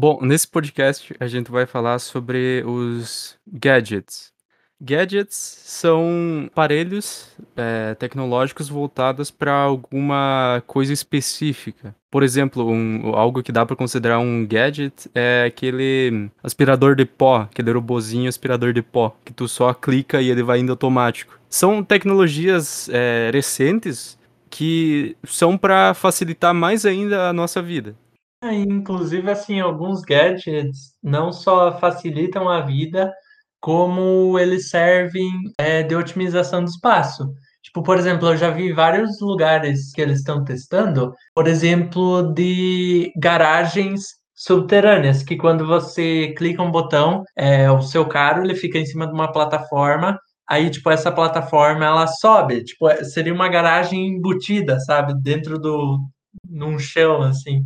Bom, nesse podcast a gente vai falar sobre os gadgets. Gadgets são aparelhos eh, tecnológicos voltados para alguma coisa específica. Por exemplo, um- algo que dá para considerar um gadget é aquele aspirador de pó, aquele robozinho aspirador de pó, que tu só clica e ele vai indo automático. São tecnologias eh, recentes que são para facilitar mais ainda a nossa vida. É, inclusive, assim, alguns gadgets não só facilitam a vida, como eles servem é, de otimização do espaço. Tipo, por exemplo, eu já vi vários lugares que eles estão testando, por exemplo, de garagens subterrâneas, que quando você clica um botão, é, o seu carro ele fica em cima de uma plataforma, aí, tipo, essa plataforma ela sobe, tipo, é- seria uma garagem embutida, sabe, dentro do, num chão, assim.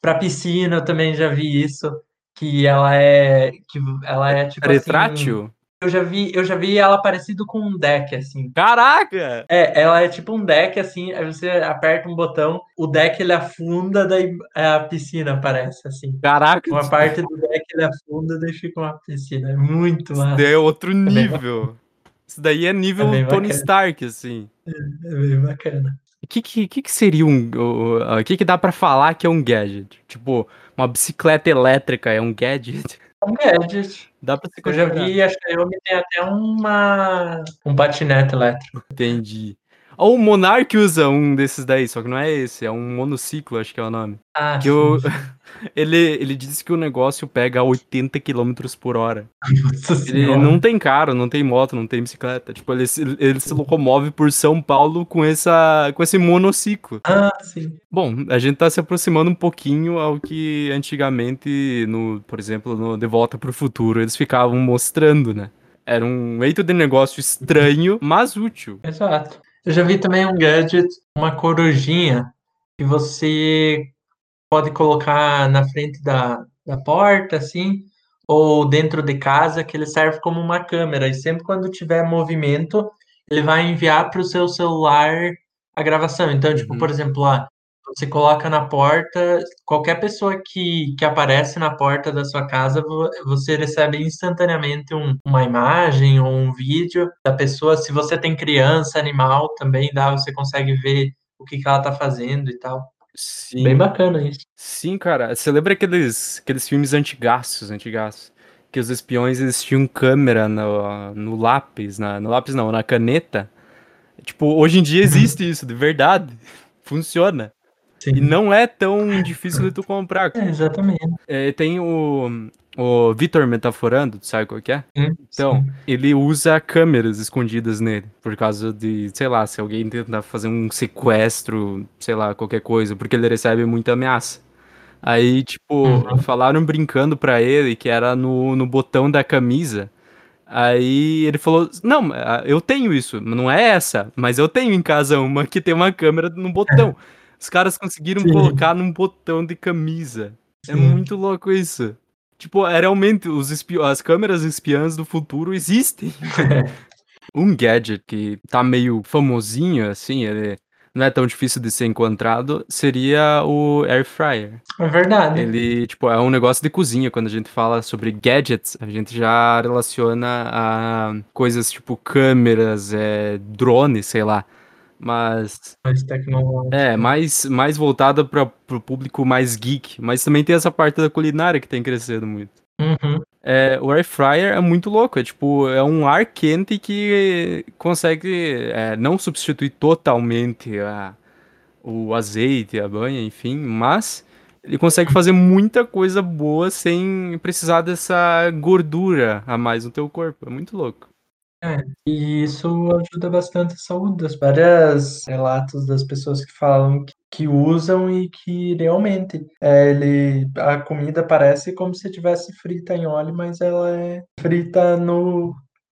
Para piscina eu também já vi isso, que ela é que ela é tipo assim, Retrátil? eu já vi, eu já vi ela parecido com um deck assim. Caraca! É, ela é tipo um deck assim, aí você aperta um botão, o deck ele afunda, daí a piscina aparece assim. Caraca, Uma isso parte do deck ele afunda, daí fica uma piscina. É muito massa. daí é outro bem nível. Isso daí é nível É Tony bacana. Stark, assim. É bem bacana. O que que, que seria um... O o que que dá pra falar que é um gadget? Tipo, uma bicicleta elétrica é um gadget? É um gadget. Dá pra se Eu já vi, acho que a Xiaomi tem até uma um patinete elétrico. Entendi. Ou o Monark usa um desses daí, só que não é esse, é um monociclo, acho que é o nome. Ah, Que o... ele, ele disse que o negócio pega 80 km por hora. Nossa Ele senhora. não tem carro, não tem moto, não tem bicicleta. Tipo, ele, se- ele se locomove por São Paulo com, essa, com esse monociclo. Ah, sim. Bom, a gente tá se aproximando um pouquinho ao que antigamente, no, por exemplo, no De Volta pro Futuro, eles ficavam mostrando, né? Era um meio de negócio estranho, mas útil. Exato. Eu já vi também um gadget, uma corujinha, que você pode colocar na frente da, da porta, assim, ou dentro de casa, que ele serve como uma câmera. E sempre quando tiver movimento, ele vai enviar para o seu celular a gravação. Então, tipo, Uhum. por exemplo, lá, você coloca na porta, qualquer pessoa que, que aparece na porta da sua casa, vo- você recebe instantaneamente um- uma imagem ou um vídeo da pessoa. Se você tem criança, animal, também dá, você consegue ver o que que ela tá fazendo e tal. Bem Sim, bacana isso. sim, cara. Você lembra aqueles, aqueles filmes antigaços, antigaços? Que os espiões eles tinham câmera no, no lápis, na, no lápis não, na caneta. Tipo, hoje em dia existe isso, de verdade. Funciona. E Sim. não é tão difícil de tu comprar. É, exatamente. É, tem o, o Vitor Metaforando, tu sabe qual que é? Sim, Então, sim. ele usa câmeras escondidas nele, por causa de, sei lá, se alguém tentar fazer um sequestro, sei lá, qualquer coisa, porque ele recebe muita ameaça. Aí, tipo, Uhum. falaram brincando pra ele que era no, no botão da camisa. Aí ele falou: Não, eu tenho isso, não é essa, mas eu tenho em casa uma que tem uma câmera no botão. Os caras conseguiram Sim. colocar num botão de camisa. É Sim. muito louco isso. Tipo, é realmente os as câmeras espiãs do futuro existem. Um gadget que tá meio famosinho, assim, ele não é tão difícil de ser encontrado, seria o Air Fryer. É verdade. Ele, tipo, é um negócio de cozinha. Quando a gente fala sobre gadgets, a gente já relaciona a coisas tipo câmeras, é, drones, sei lá. Mas Mais tecnológico. é mais, mais voltada para o público mais geek. Mas também tem essa parte da culinária que tem crescendo muito. Uhum. É, o air fryer é muito louco, é tipo, é um ar quente que consegue é, não substituir totalmente a, o azeite, a banha, enfim, mas ele consegue fazer muita coisa boa sem precisar dessa gordura a mais no teu corpo. É muito louco. É, e isso ajuda bastante a saúde das várias relatos das pessoas que falam que, que usam e que realmente é, ele, a comida parece como se tivesse frita em óleo, mas ela é frita no,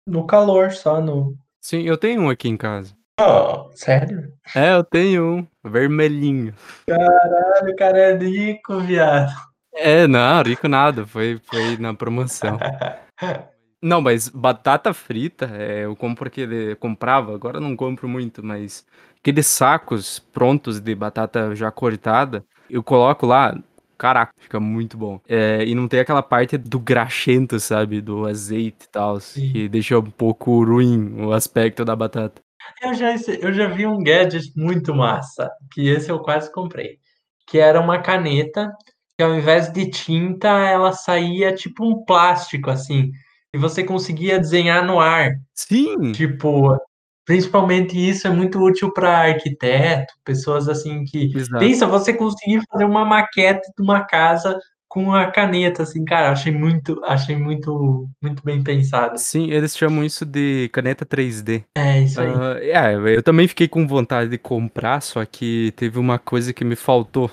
no calor só, no... Sim, eu tenho um aqui em casa. Oh, sério? É, eu tenho um vermelhinho. Caralho, o cara é rico, viado. É, não, rico nada, foi, foi na promoção. Não, mas batata frita, é, eu compro aquele. Comprava, agora não compro muito, mas aqueles sacos prontos de batata já cortada, eu coloco lá caraca, fica muito bom. É, e não tem aquela parte do graxento, sabe? Do azeite e tal, que deixa um pouco ruim o aspecto da batata. Eu já, eu já vi um gadget muito massa, que esse eu quase comprei. Que era uma caneta, que ao invés de tinta, ela saía tipo um plástico, assim. E você conseguia desenhar no ar. Sim! Tipo, principalmente isso é muito útil para arquiteto, pessoas assim que. Exato. Pensa você conseguir fazer uma maquete de uma casa com a caneta, assim, cara, achei muito, achei muito, muito bem pensado. Sim, eles chamam isso de caneta 3D. É, isso aí. Uh, é, eu também fiquei com vontade de comprar, só que teve uma coisa que me faltou,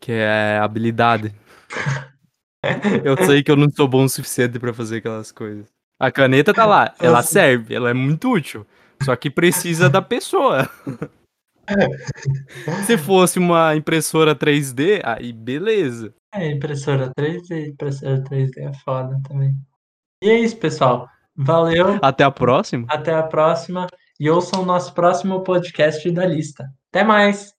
que é habilidade. eu sei que eu não sou bom o suficiente para fazer aquelas coisas. A caneta tá lá, ela serve, ela é muito útil. Só que precisa da pessoa. Se fosse uma impressora 3D, aí beleza. É, impressora 3D, impressora 3D é foda também. E é isso, pessoal. Valeu. Até a próxima. Até a próxima. E ouçam o nosso próximo podcast da lista. Até mais!